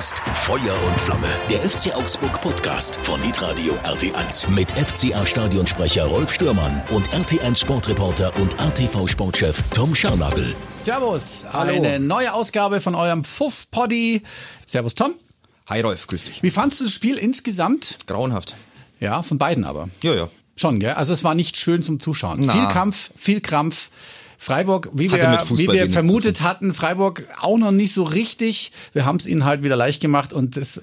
ist Feuer und Flamme, der FC Augsburg Podcast von Hitradio RT1 mit FCA Stadionsprecher Rolf Stürmann und RT1 Sportreporter und RTV Sportchef Tom Scharnagel. Servus, Hallo. eine neue Ausgabe von eurem Pfuff Poddy. Servus Tom. Hi Rolf, grüß dich. Wie fandest du das Spiel insgesamt? Grauenhaft. Ja, von beiden aber. Ja, ja. Schon, gell? Also es war nicht schön zum Zuschauen. Na. Viel Kampf, viel Krampf. Freiburg, wie wir, wie wir vermutet hatten, Freiburg auch noch nicht so richtig. Wir haben es ihnen halt wieder leicht gemacht und es,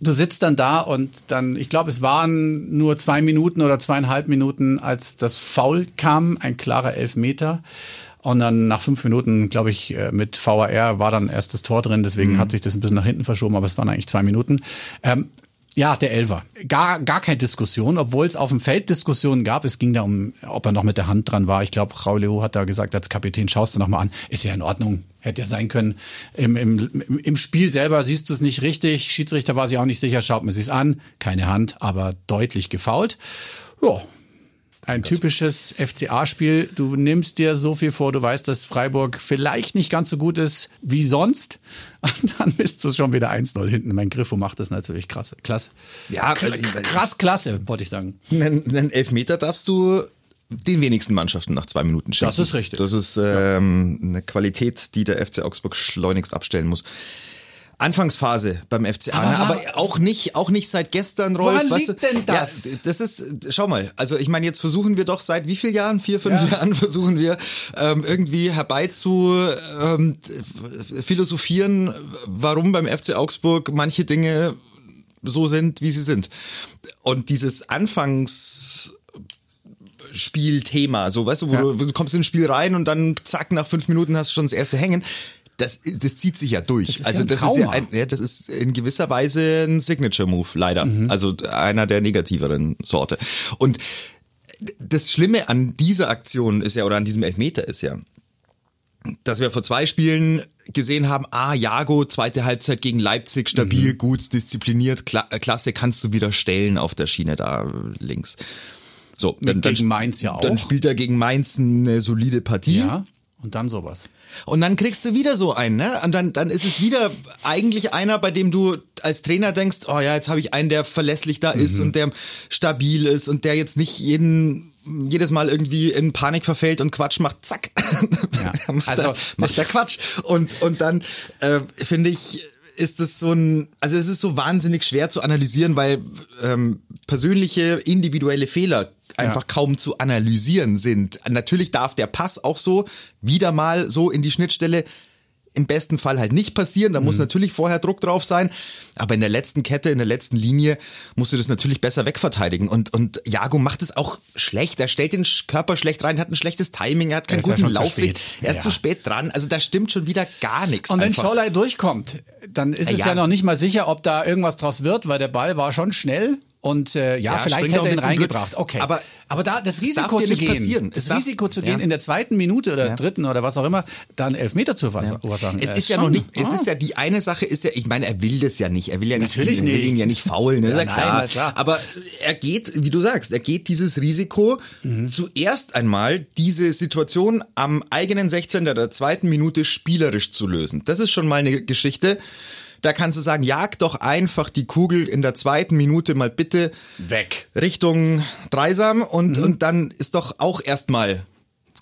du sitzt dann da und dann, ich glaube, es waren nur zwei Minuten oder zweieinhalb Minuten, als das Foul kam, ein klarer Elfmeter. Und dann nach fünf Minuten, glaube ich, äh, mit VAR war dann erst das Tor drin, deswegen hat sich das ein bisschen nach hinten verschoben, aber es waren eigentlich zwei Minuten. Ähm, ja, der Elfer. Gar, gar keine Diskussion, obwohl es auf dem Feld Diskussionen gab. Es ging da um, ob er noch mit der Hand dran war. Ich glaube, Raulio hat da gesagt, als Kapitän, schaust du noch mal an. Ist ja in Ordnung. Hätte ja sein können. Im, im, im Spiel selber siehst du es nicht richtig. Schiedsrichter war sich auch nicht sicher. Schaut mir sich's an. Keine Hand, aber deutlich gefault. Ja. Ein typisches FCA-Spiel. Du nimmst dir so viel vor, du weißt, dass Freiburg vielleicht nicht ganz so gut ist wie sonst. Und dann bist du schon wieder 1-0 hinten. Mein Griffo macht das natürlich krass. Klasse. Ja, K- krass, klasse, wollte ich sagen. Einen, einen Elfmeter darfst du den wenigsten Mannschaften nach zwei Minuten schenken. Das ist richtig. Das ist ähm, eine Qualität, die der FC Augsburg schleunigst abstellen muss. Anfangsphase beim FCA, Aber ne? aber auch nicht, auch nicht seit gestern, Rolf. Woran weißt liegt du? denn das? Ja, das ist, schau mal, also ich meine, jetzt versuchen wir doch seit wie vielen Jahren, vier, fünf Ja. Jahren versuchen wir ähm, irgendwie herbeizu ähm, philosophieren, warum beim FC Augsburg manche Dinge so sind, wie sie sind. Und dieses Anfangs Spielthema, so weißt du, wo Ja. du, du kommst in ein Spiel rein und dann zack, nach fünf Minuten hast du schon das erste Hängen. Das, das zieht sich ja durch. Das ist also ja das ist ja ein, ja, das ist in gewisser Weise ein Signature-Move, leider. Mhm. Also einer der negativeren Sorte. Und das Schlimme an dieser Aktion ist ja, oder an diesem Elfmeter ist ja, dass wir vor zwei Spielen gesehen haben, ah, Jago, zweite Halbzeit gegen Leipzig, Mhm. stabil, gut, diszipliniert, kla äh, klasse, kannst du wieder stellen auf der Schiene da links. So, dann, dann, gegen Mainz ja auch. Dann spielt er gegen Mainz eine solide Partie. Ja. Und dann sowas. Und dann kriegst du wieder so einen, ne? Und dann, dann ist es wieder eigentlich einer, bei dem du als Trainer denkst, oh ja, jetzt habe ich einen, der verlässlich da ist und der stabil ist und der jetzt nicht jeden jedes Mal irgendwie in Panik verfällt und Quatsch macht, zack. Ja. macht, Also, er, macht er Quatsch. Und, und dann äh, finde ich, ist es so ein, also es ist so wahnsinnig schwer zu analysieren, weil ähm, persönliche, individuelle Fehler einfach kaum zu analysieren sind. Natürlich darf der Pass auch so wieder mal so in die Schnittstelle im besten Fall halt nicht passieren. Da muss natürlich vorher Druck drauf sein. Aber in der letzten Kette, in der letzten Linie musst du das natürlich besser wegverteidigen. Und, und Jago macht es auch schlecht. Er stellt den Körper schlecht rein, hat ein schlechtes Timing, er hat keinen ja guten Laufweg. Er ist Ja. zu spät dran. Also da stimmt schon wieder gar nichts. Und wenn. Schollei durchkommt, dann ist es Ja. ja noch nicht mal sicher, ob da irgendwas draus wird, weil der Ball war schon schnell. Und äh, ja, Ja, vielleicht hätte er ihn reingebracht. blöd. Okay. Aber aber da das Risiko zu nicht gehen, passieren. das darf- Risiko zu gehen, ja. in der zweiten Minute oder dritten oder was auch immer, dann Elfmeter zu verursachen. Es äh, ist ja schon- noch nicht, es Ah. ist ja die eine Sache ist ja, ich meine, er will das ja nicht, er will ja nicht, Natürlich er will nicht. ihn ja nicht faulen, ne? Ja, ja klar. klar. Aber er geht, wie du sagst, er geht dieses Risiko Mhm. zuerst einmal diese Situation am eigenen 16. der zweiten Minute spielerisch zu lösen. Das ist schon mal eine Geschichte. Da kannst du sagen, jag doch einfach die Kugel in der zweiten Minute mal bitte weg. Richtung Dreisam und, Mhm. und dann ist doch auch erstmal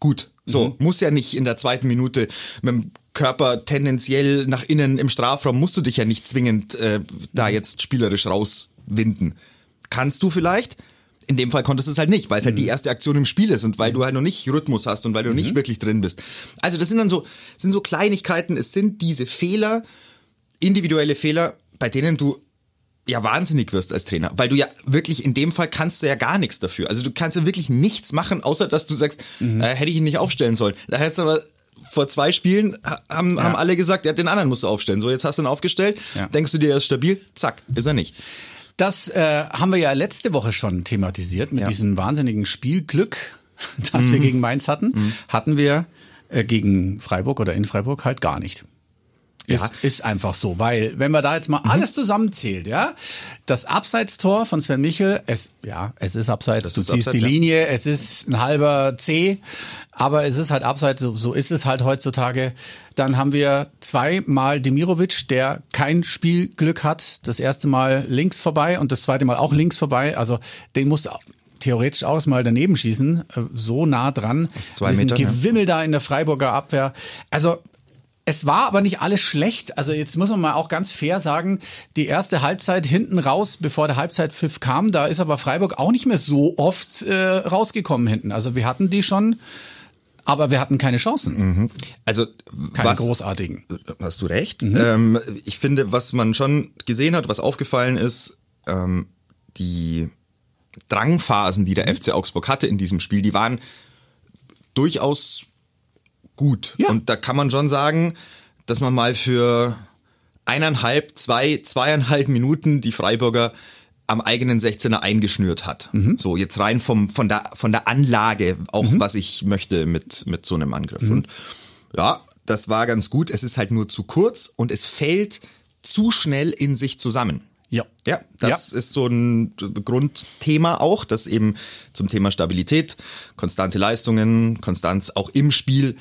gut. So, Mhm. muss ja nicht in der zweiten Minute mit dem Körper tendenziell nach innen im Strafraum, musst du dich ja nicht zwingend äh, Mhm. da jetzt spielerisch rauswinden. Kannst du vielleicht? In dem Fall konntest du es halt nicht, weil es halt Mhm. die erste Aktion im Spiel ist und weil du halt noch nicht Rhythmus hast und weil du nicht wirklich drin bist. Also das sind dann so, sind so Kleinigkeiten, es sind diese Fehler, individuelle Fehler, bei denen du ja wahnsinnig wirst als Trainer, weil du ja wirklich in dem Fall kannst du ja gar nichts dafür. Also du kannst ja wirklich nichts machen, außer dass du sagst, Mhm. äh, hätte ich ihn nicht aufstellen sollen. Da hättest du aber vor zwei Spielen ha- haben, haben alle gesagt, ja, den anderen musst du aufstellen. So, jetzt hast du ihn aufgestellt, Ja. denkst du dir, er ist stabil, zack, ist er nicht. Das äh, haben wir ja letzte Woche schon thematisiert mit Ja. diesem wahnsinnigen Spielglück, das wir gegen Mainz hatten. Hatten wir äh, gegen Freiburg oder in Freiburg halt gar nicht. Ist, ist einfach so, weil wenn man da jetzt mal alles zusammenzählt, ja, das Abseitstor von Sven Michel, es ja, es ist abseits, Das du ist ziehst abseits, die ja. Linie, es ist ein halber C, Aber es ist halt abseits, so, so ist es halt heutzutage. Dann haben wir zweimal Demirovic, der kein Spielglück hat. Das erste Mal links vorbei und das zweite Mal auch links vorbei. Also den musste theoretisch auch mal daneben schießen, äh, so nah dran. Aus zwei Metern, Gewimmel ja. da in der Freiburger Abwehr. Also es war aber nicht alles schlecht. Also jetzt muss man mal auch ganz fair sagen, die erste Halbzeit hinten raus, bevor der Halbzeitpfiff kam, da ist aber Freiburg auch nicht mehr so oft äh, rausgekommen hinten. Also wir hatten die schon, aber wir hatten keine Chancen. Mhm. Also keine was, großartigen. Hast du recht. Mhm. Ähm, ich finde, was man schon gesehen hat, was aufgefallen ist, ähm, die Drangphasen, die der mhm. FC Augsburg hatte in diesem Spiel, die waren durchaus gut. Ja. Und da kann man schon sagen, dass man mal für eineinhalb, zwei, zweieinhalb Minuten die Freiburger am eigenen 16er eingeschnürt hat. Mhm. So, jetzt rein vom, von der, von der Anlage, auch mhm. was ich möchte mit, mit so einem Angriff. Mhm. Und ja, das war ganz gut. Es ist halt nur zu kurz und es fällt zu schnell in sich zusammen. Ja. Ja, das ja. ist so ein Grundthema auch, das eben zum Thema Stabilität, konstante Leistungen, Konstanz auch im Spiel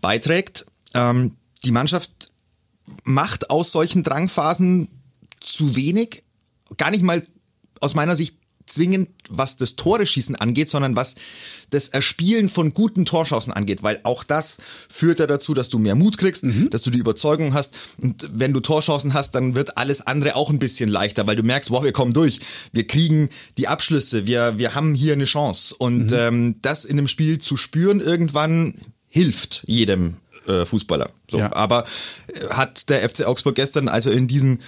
beiträgt. Ähm, die Mannschaft macht aus solchen Drangphasen zu wenig, gar nicht mal aus meiner Sicht zwingend, was das Tore-Schießen angeht, sondern was das Erspielen von guten Torchancen angeht, weil auch das führt ja dazu, dass du mehr Mut kriegst, mhm. dass du die Überzeugung hast und wenn du Torchancen hast, dann wird alles andere auch ein bisschen leichter, weil du merkst, wow, wir kommen durch, wir kriegen die Abschlüsse, wir, wir haben hier eine Chance und mhm. ähm, das in einem Spiel zu spüren irgendwann hilft jedem äh, Fußballer. So, ja. Aber äh, hat der FC Augsburg gestern also in diesen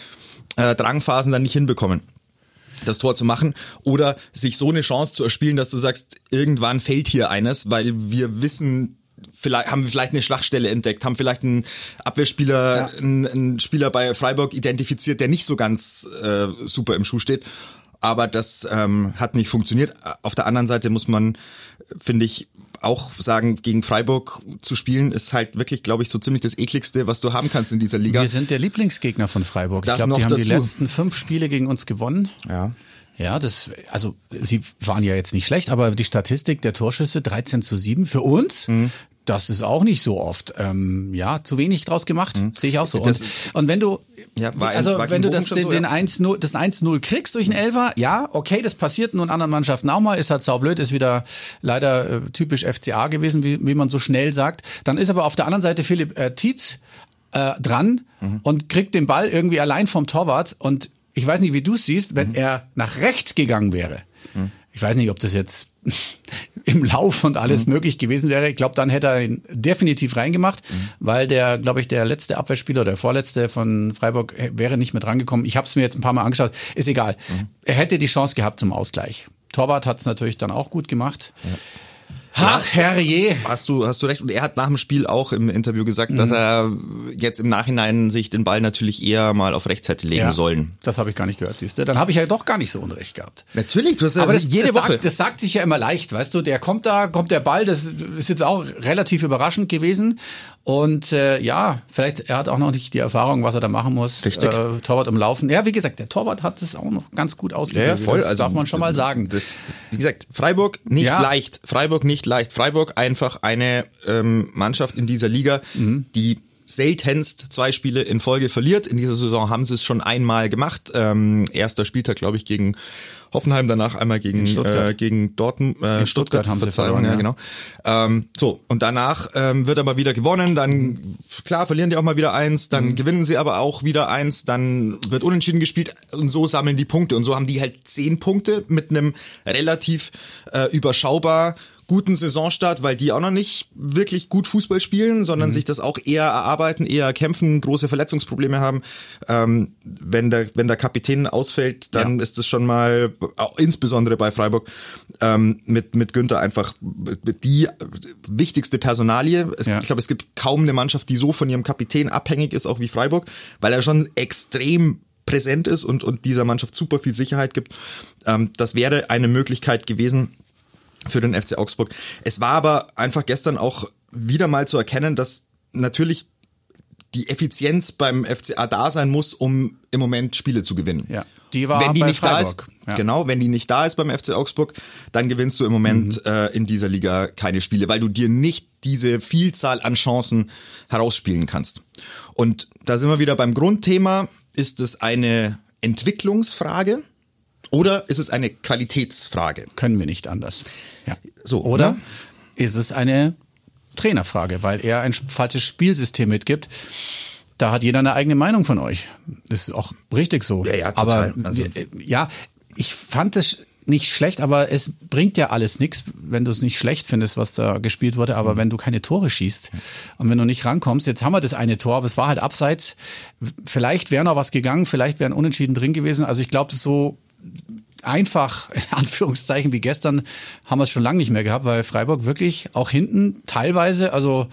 äh, Drangphasen dann nicht hinbekommen das Tor zu machen oder sich so eine Chance zu erspielen, dass du sagst, irgendwann fällt hier eines, weil wir wissen, vielleicht haben wir vielleicht eine Schwachstelle entdeckt, haben vielleicht einen Abwehrspieler, ja. einen, einen, Spieler bei Freiburg identifiziert, der nicht so ganz äh, super im Schuh steht. Aber das ähm, hat nicht funktioniert. Auf der anderen Seite muss man, finde ich, auch sagen, gegen Freiburg zu spielen, ist halt wirklich, glaube ich, so ziemlich das ekligste, was du haben kannst in dieser Liga. Wir sind der Lieblingsgegner von Freiburg. Das ich glaube, die haben dazu. die letzten fünf Spiele gegen uns gewonnen. Ja. Ja, das, also sie waren ja jetzt nicht schlecht, aber die Statistik der Torschüsse 13 zu 7 für uns, mhm. Das ist auch nicht so oft. Ähm, ja, zu wenig draus gemacht, mhm. sehe ich auch so. Und, und, wenn du, ja, war also wenn du das, den, so, den ja. 1-0, das 1-0 kriegst durch einen Elfer, ja, okay, das passiert nun anderen Mannschaften auch mal, ist halt saublöd, ist wieder leider äh, typisch FCA gewesen, wie, wie man so schnell sagt. Dann ist aber auf der anderen Seite Philipp äh, Tietz äh, dran mhm. und kriegt den Ball irgendwie allein vom Torwart und ich weiß nicht, wie du es siehst, wenn mhm. er nach rechts gegangen wäre. Ich weiß nicht, ob das jetzt im Lauf und alles mhm. möglich gewesen wäre. Ich glaube, dann hätte er ihn definitiv reingemacht, mhm. weil der, glaube ich, der letzte Abwehrspieler, der vorletzte von Freiburg wäre nicht mehr drangekommen. Ich habe es mir jetzt ein paar Mal angeschaut. Ist egal. Mhm. Er hätte die Chance gehabt zum Ausgleich. Torwart hat es natürlich dann auch gut gemacht. Ja. Ach, herrje. Hast du, hast du recht. Und er hat nach dem Spiel auch im Interview gesagt, mhm. dass er jetzt im Nachhinein sich den Ball natürlich eher mal auf rechts hätte legen ja, sollen. Das habe ich gar nicht gehört, siehst du. Dann habe ich ja doch gar nicht so Unrecht gehabt. Natürlich, du hast ja Aber das, jede das Woche. Sagt, das sagt sich ja immer leicht, weißt du. Der kommt da, kommt der Ball, das ist jetzt auch relativ überraschend gewesen. Und äh, ja, vielleicht, er hat auch noch nicht die Erfahrung, was er da machen muss. Richtig. Äh, Torwart umlaufen. Ja, wie gesagt, der Torwart hat es auch noch ganz gut ausgeführt. Ja, voll. Das also, darf man schon mal sagen. Das, das, wie gesagt, Freiburg nicht ja. leicht. Freiburg nicht leicht. Freiburg einfach eine ähm, Mannschaft in dieser Liga, mhm. die seltenst zwei Spiele in Folge verliert. In dieser Saison haben sie es schon einmal gemacht. Ähm, erster Spieltag, glaube ich, gegen Hoffenheim, danach einmal gegen, äh, gegen Dortmund, äh, in Stuttgart, Stuttgart haben sie verloren, ja, genau. Ähm, so, und danach ähm, wird aber wieder gewonnen, dann, klar, verlieren die auch mal wieder eins, dann mhm. gewinnen sie aber auch wieder eins, dann wird unentschieden gespielt und so sammeln die Punkte und so haben die halt zehn Punkte mit einem relativ äh, überschaubar guten Saisonstart, weil die auch noch nicht wirklich gut Fußball spielen, sondern mhm. sich das auch eher erarbeiten, eher kämpfen, große Verletzungsprobleme haben. Ähm, wenn der wenn der Kapitän ausfällt, dann ja. ist es schon mal auch insbesondere bei Freiburg ähm, mit mit Günther einfach die wichtigste Personalie. Es, ja. Ich glaube, es gibt kaum eine Mannschaft, die so von ihrem Kapitän abhängig ist, auch wie Freiburg, weil er schon extrem präsent ist und, und dieser Mannschaft super viel Sicherheit gibt. Ähm, das wäre eine Möglichkeit gewesen, für den FC Augsburg. Es war aber einfach gestern auch wieder mal zu erkennen, dass natürlich die Effizienz beim FCA da sein muss, um im Moment Spiele zu gewinnen. Ja. Die war wenn die nicht Freiburg. da ist, Ja. genau, wenn die nicht da ist beim FC Augsburg, dann gewinnst du im Moment Mhm. äh, in dieser Liga keine Spiele, weil du dir nicht diese Vielzahl an Chancen herausspielen kannst. Und da sind wir wieder beim Grundthema. Ist es eine Entwicklungsfrage oder ist es eine Qualitätsfrage? Können wir nicht anders. Ja. So, Oder ne? ist es eine Trainerfrage, weil er ein falsches Spielsystem mitgibt? Da hat jeder eine eigene Meinung von euch. Das ist auch richtig so. Ja, ja, total. Aber Also- äh, ja, ich fand es nicht schlecht, aber es bringt ja alles nichts, wenn du es nicht schlecht findest, was da gespielt wurde. Mhm. Aber wenn du keine Tore schießt und wenn du nicht rankommst, jetzt haben wir das eine Tor, aber es war halt abseits. Vielleicht wäre noch was gegangen, vielleicht wären Unentschieden drin gewesen. Also ich glaube, so einfach, in Anführungszeichen, wie gestern, haben wir es schon lange nicht mehr gehabt, weil Freiburg wirklich auch hinten teilweise, also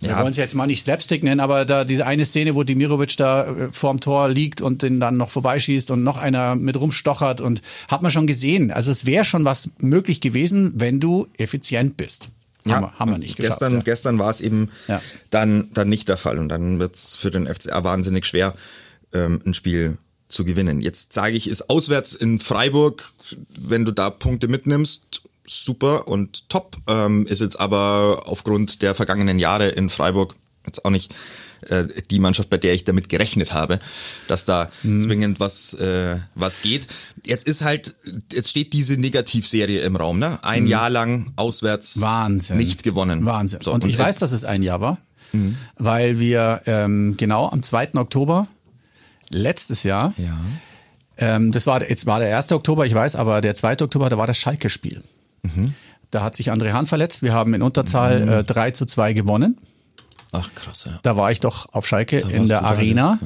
wir Ja. wollen es jetzt mal nicht Slapstick nennen, aber da diese eine Szene, wo Dimirovic da äh, vorm Tor liegt und den dann noch vorbeischießt und noch einer mit rumstochert und hat man schon gesehen. Also es wäre schon was möglich gewesen, wenn du effizient bist. haben, wir, haben wir nicht geschafft. Gestern, ja. gestern war es eben Ja. dann, dann nicht der Fall und dann wird es für den FCA wahnsinnig schwer, ähm, ein Spiel zu gewinnen. Jetzt sage ich, ist auswärts in Freiburg, wenn du da Punkte mitnimmst, super und top. Ähm, ist jetzt aber aufgrund der vergangenen Jahre in Freiburg jetzt auch nicht äh, die Mannschaft, bei der ich damit gerechnet habe, dass da Mhm. zwingend was äh, was geht. Jetzt ist halt, jetzt steht diese Negativserie im Raum, ne? Ein Jahr lang auswärts Mhm. Wahnsinn. nicht gewonnen. Wahnsinn. So, und ich weiß, dass es ein Jahr war, weil wir ähm, genau am 2. Oktober letztes Jahr, Ja. ähm, das war, jetzt war der 1. Oktober, ich weiß, aber der 2. Oktober, da war das Schalke-Spiel. Mhm. Da hat sich André Hahn verletzt. Wir haben in Unterzahl äh, 3 zu 2 gewonnen. Ach krass, ja. Da war ich doch auf Schalke in warst der da, Arena.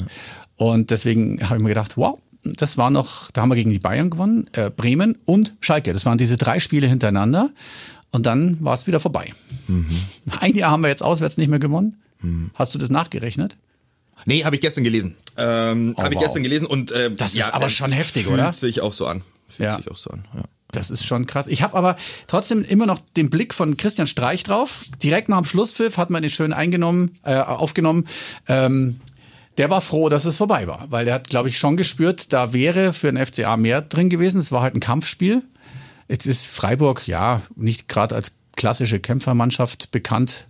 Und deswegen habe ich mir gedacht, wow, das war noch, da haben wir gegen die Bayern gewonnen, äh, Bremen und Schalke. Das waren diese drei Spiele hintereinander. Und dann war es wieder vorbei. Mhm. Ein Jahr haben wir jetzt auswärts nicht mehr gewonnen. Hast du das nachgerechnet? Nee, habe ich gestern gelesen. Ähm, Oh, habe ich wow. gestern gelesen und äh, Das ja, ist aber äh, schon heftig, fühlt oder? sich auch so an. Fühlt Ja. sich auch so an. Ja. Das ist schon krass. Ich habe aber trotzdem immer noch den Blick von Christian Streich drauf. Direkt nach dem Schlusspfiff hat man ihn schön eingenommen, äh, aufgenommen. Ähm, der war froh, dass es vorbei war, weil der hat, glaube ich, schon gespürt, da wäre für den FCA mehr drin gewesen. Es war halt ein Kampfspiel. Jetzt ist Freiburg ja nicht gerade als klassische Kämpfermannschaft bekannt.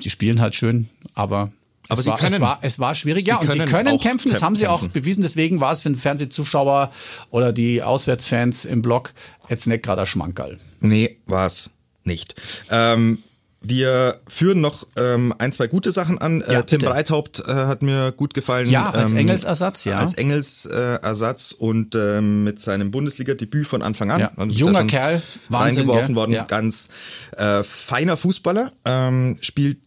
Sie spielen halt schön, aber Aber es, sie war, es, können- war, es war schwierig. ja, und sie können kämpfen. Das haben sie auch bewiesen. Deswegen war es für den Fernsehzuschauer oder die Auswärtsfans im Block jetzt nicht gerade ein Schmankerl. Nee, war's nicht. Ähm, wir führen noch ähm, ein, zwei gute Sachen an. Ja, äh, Tim bitte. Breithaupt äh, hat mir gut gefallen. Ja, als ähm, Engelsersatz, ja. Als Engelsersatz und ähm, mit seinem Bundesliga-Debüt von Anfang an. Ja, junger Kerl, Wahnsinn, reingeworfen gell? worden. Ja. Ganz äh, feiner Fußballer. Ähm, spielt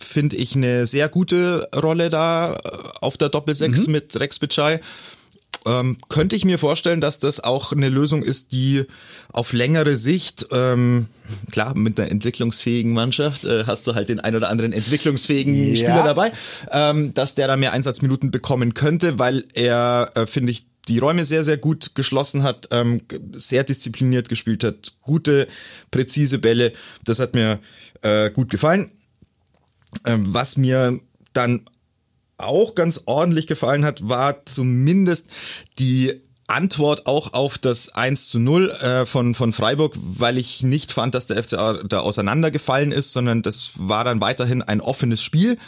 finde ich eine sehr gute Rolle da äh, auf der Doppelsechs Mhm. mit Rex Bitschei. Ähm, könnte ich mir vorstellen, dass das auch eine Lösung ist, die auf längere Sicht, ähm, klar, mit einer entwicklungsfähigen Mannschaft äh, hast du halt den ein oder anderen entwicklungsfähigen Ja. Spieler dabei, ähm, dass der da mehr Einsatzminuten bekommen könnte, weil er, äh, finde ich, die Räume sehr, sehr gut geschlossen hat, ähm, sehr diszipliniert gespielt hat, gute, präzise Bälle. Das hat mir äh, gut gefallen. Ähm, was mir dann auch ganz ordentlich gefallen hat, war zumindest die Antwort auch auf das 1 zu 0 äh, von, von Freiburg, weil ich nicht fand, dass der FCA da auseinandergefallen ist, sondern das war dann weiterhin ein offenes Spiel.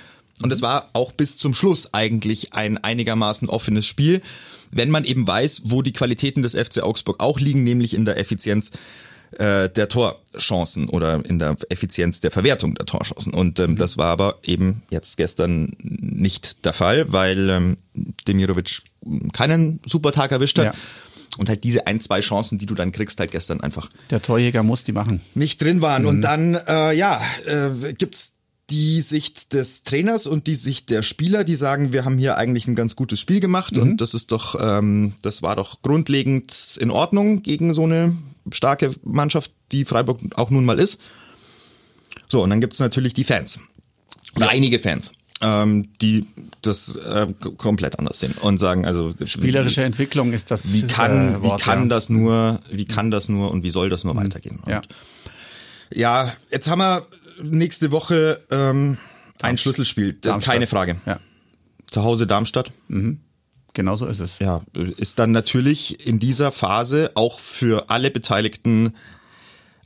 Und es war auch bis zum Schluss eigentlich ein einigermaßen offenes Spiel, wenn man eben weiß, wo die Qualitäten des FC Augsburg auch liegen, nämlich in der Effizienz äh, der Torchancen oder in der Effizienz der Verwertung der Torchancen. Und ähm, das war aber eben jetzt gestern nicht der Fall, weil ähm, Demirovic keinen super Tag erwischt hat. Ja. Und halt diese ein, zwei Chancen, die du dann kriegst, halt gestern einfach Der Torjäger muss die machen. nicht drin waren. Mhm. Und dann, äh, ja, äh, gibt's die Sicht des Trainers und die Sicht der Spieler, die sagen, wir haben hier eigentlich ein ganz gutes Spiel gemacht Mhm. und das ist doch, ähm, das war doch grundlegend in Ordnung gegen so eine starke Mannschaft, die Freiburg auch nun mal ist. So, und dann gibt's natürlich die Fans. Oder einige Fans. Ähm, die das äh, komplett anders sehen und sagen, also Spielerische Entwicklung ist das wie kann, äh, Wort, wie kann ja. Mhm. das nur, wie kann das nur und wie soll das nur weitergehen? Und Ja. ja, jetzt haben wir nächste Woche ähm, ein Schlüsselspiel, Darmstadt. keine Frage. Ja, Zu Hause Darmstadt. Genau so ist es. Ja, ist dann natürlich in dieser Phase auch für alle Beteiligten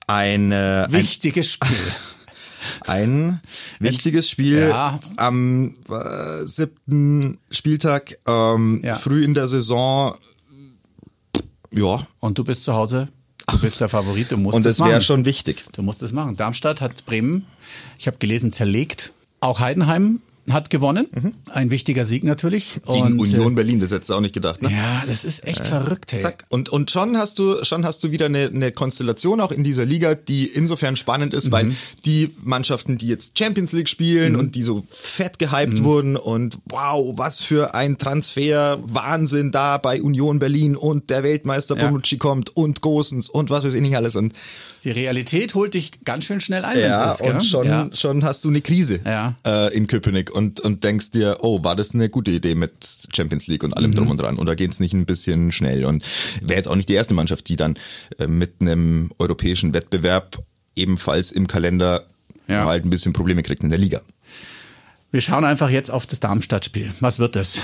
ein, Wichtiges Spiel. ein wichtiges Spiel Ja. am äh, siebten Spieltag, ähm, Ja. früh in der Saison. Ja, Und du bist zu Hause, du bist der Favorit, du musst und es es machen. wäre schon wichtig. Du musst es machen. Darmstadt hat Bremen, ich habe gelesen, zerlegt. Auch Heidenheim hat gewonnen. Ein wichtiger Sieg natürlich. Mhm. Gegen und, Union äh, Berlin, das hättest du auch nicht gedacht. Ne? Ja, das ist echt verrückt, hey. Zack. Und, und schon hast du, schon hast du wieder eine, eine Konstellation auch in dieser Liga, die insofern spannend ist, weil die Mannschaften, die jetzt Champions League spielen und die so fett gehypt wurden und wow, was für ein Transfer, Wahnsinn da bei Union Berlin und der Weltmeister Ja. Bonucci kommt und Gosens und was weiß ich nicht alles und Die Realität holt dich ganz schön schnell ein, wenn ja, es ist, gell? und schon, ja. schon hast du eine Krise Ja. äh, in Köpenick und, und denkst dir, oh, war das eine gute Idee mit Champions League und allem Mhm. drum und dran? Oder geht's nicht ein bisschen schnell? Und wäre jetzt auch nicht die erste Mannschaft, die dann äh, mit einem europäischen Wettbewerb ebenfalls im Kalender Ja. halt ein bisschen Probleme kriegt in der Liga. Wir schauen einfach jetzt auf das Darmstadt-Spiel. Was wird das?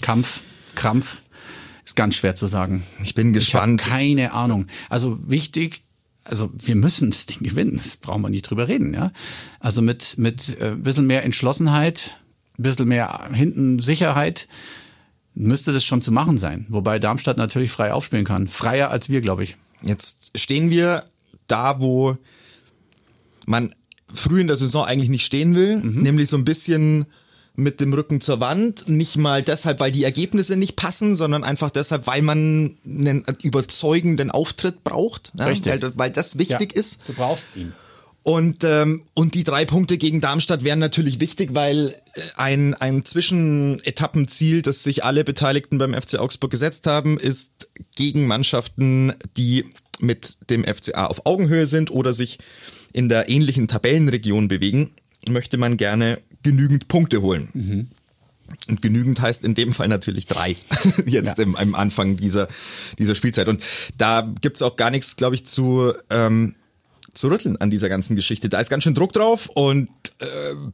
Kampf, Krampf? Ist ganz schwer zu sagen. Ich bin Ich habe gespannt. keine Ahnung. Also wichtig, also wir müssen das Ding gewinnen. Das brauchen wir nicht drüber reden, ja. Also mit mit äh, ein bisschen mehr Entschlossenheit, ein bisschen mehr hinten Sicherheit müsste das schon zu machen sein. Wobei Darmstadt natürlich frei aufspielen kann. Freier als wir, glaube ich. Jetzt stehen wir da, wo man früh in der Saison eigentlich nicht stehen will, Mhm. nämlich so ein bisschen mit dem Rücken zur Wand. Nicht mal deshalb, weil die Ergebnisse nicht passen, sondern einfach deshalb, weil man einen überzeugenden Auftritt braucht. Ja, Richtig. Weil, weil das wichtig ist. Du brauchst ihn. Und, ähm, und die drei Punkte gegen Darmstadt wären natürlich wichtig, weil äh, ein, ein Zwischenetappenziel, das sich alle Beteiligten beim FC Augsburg gesetzt haben, ist gegen Mannschaften, die mit dem FCA auf Augenhöhe sind oder sich in der ähnlichen Tabellenregion bewegen, möchte man gerne genügend Punkte holen. Und genügend heißt in dem Fall natürlich drei, jetzt Ja. im, am Anfang dieser, dieser Spielzeit. Und da gibt's auch gar nichts, glaube ich, zu, ähm, zu rütteln an dieser ganzen Geschichte. Da ist ganz schön Druck drauf und äh,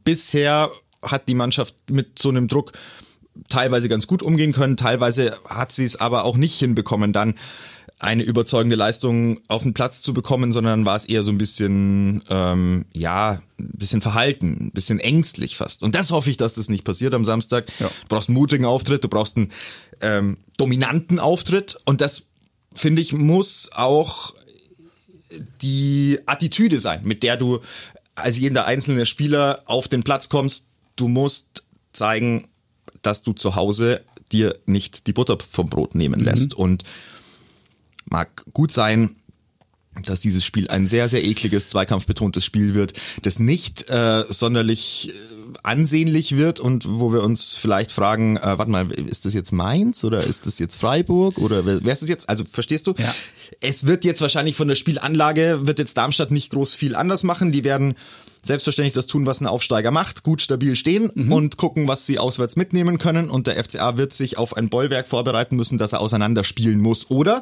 bisher hat die Mannschaft mit so einem Druck teilweise ganz gut umgehen können, teilweise hat sie es aber auch nicht hinbekommen, dann eine überzeugende Leistung auf den Platz zu bekommen, sondern war es eher so ein bisschen, ähm, ja, ein bisschen verhalten, ein bisschen ängstlich fast. Und das hoffe ich, dass das nicht passiert am Samstag. Ja. Du brauchst einen mutigen Auftritt, du brauchst einen ähm, dominanten Auftritt und das, finde ich, muss auch die Attitüde sein, mit der du als jeder einzelne Spieler auf den Platz kommst. Du musst zeigen, dass du zu Hause dir nicht die Butter vom Brot nehmen lässt. Und mag gut sein, dass dieses Spiel ein sehr, sehr ekliges, zweikampfbetontes Spiel wird, das nicht äh, sonderlich äh, ansehnlich wird und wo wir uns vielleicht fragen, äh, warte mal, ist das jetzt Mainz oder ist das jetzt Freiburg oder wer, wer ist das jetzt? Also verstehst du? Ja. Es wird jetzt wahrscheinlich von der Spielanlage, wird jetzt Darmstadt nicht groß viel anders machen. Die werden selbstverständlich das tun, was ein Aufsteiger macht, gut stabil stehen und gucken, was sie auswärts mitnehmen können. Und der FCA wird sich auf ein Bollwerk vorbereiten müssen, das er auseinanderspielen muss. Oder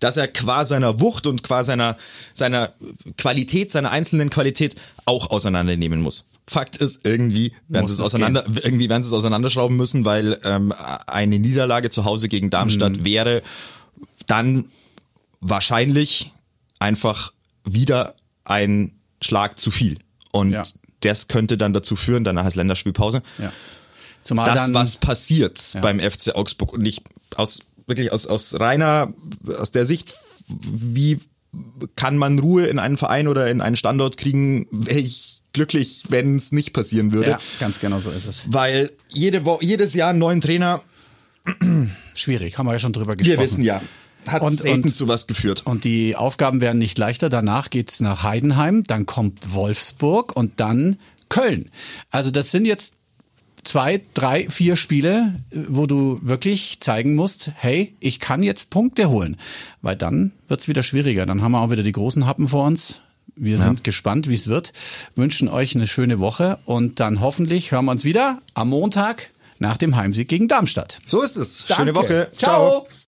dass er qua seiner Wucht und qua seiner, seiner Qualität, seiner einzelnen Qualität auch auseinandernehmen muss. Fakt ist, irgendwie werden sie es es auseinander, irgendwie werden sie es auseinanderschrauben müssen, weil ähm, eine Niederlage zu Hause gegen Darmstadt Mhm. wäre dann wahrscheinlich einfach wieder ein Schlag zu viel. Und Ja. das könnte dann dazu führen, danach ist Länderspielpause, Ja. Zumal dass dann, was passiert beim FC Augsburg und nicht aus wirklich aus aus reiner aus der Sicht, wie kann man Ruhe in einen Verein oder in einen Standort kriegen, wäre ich glücklich, wenn es nicht passieren würde. ja, ganz genau so ist es. Weil jede Wo jedes Jahr einen neuen Trainer, Schwierig, haben wir ja schon drüber gesprochen. wir wissen ja, hat Und- selten und- zu was geführt. Und die Aufgaben werden nicht leichter. Danach geht's nach Heidenheim, dann kommt Wolfsburg und dann Köln. Also das sind jetzt zwei, drei, vier Spiele, wo du wirklich zeigen musst, hey, ich kann jetzt Punkte holen. Weil dann wird's wieder schwieriger. Dann haben wir auch wieder die großen Happen vor uns. Wir sind gespannt, wie es wird. Wünschen euch eine schöne Woche und dann hoffentlich hören wir uns wieder am Montag nach dem Heimsieg gegen Darmstadt. So ist es. Schöne Danke. Woche. Ciao.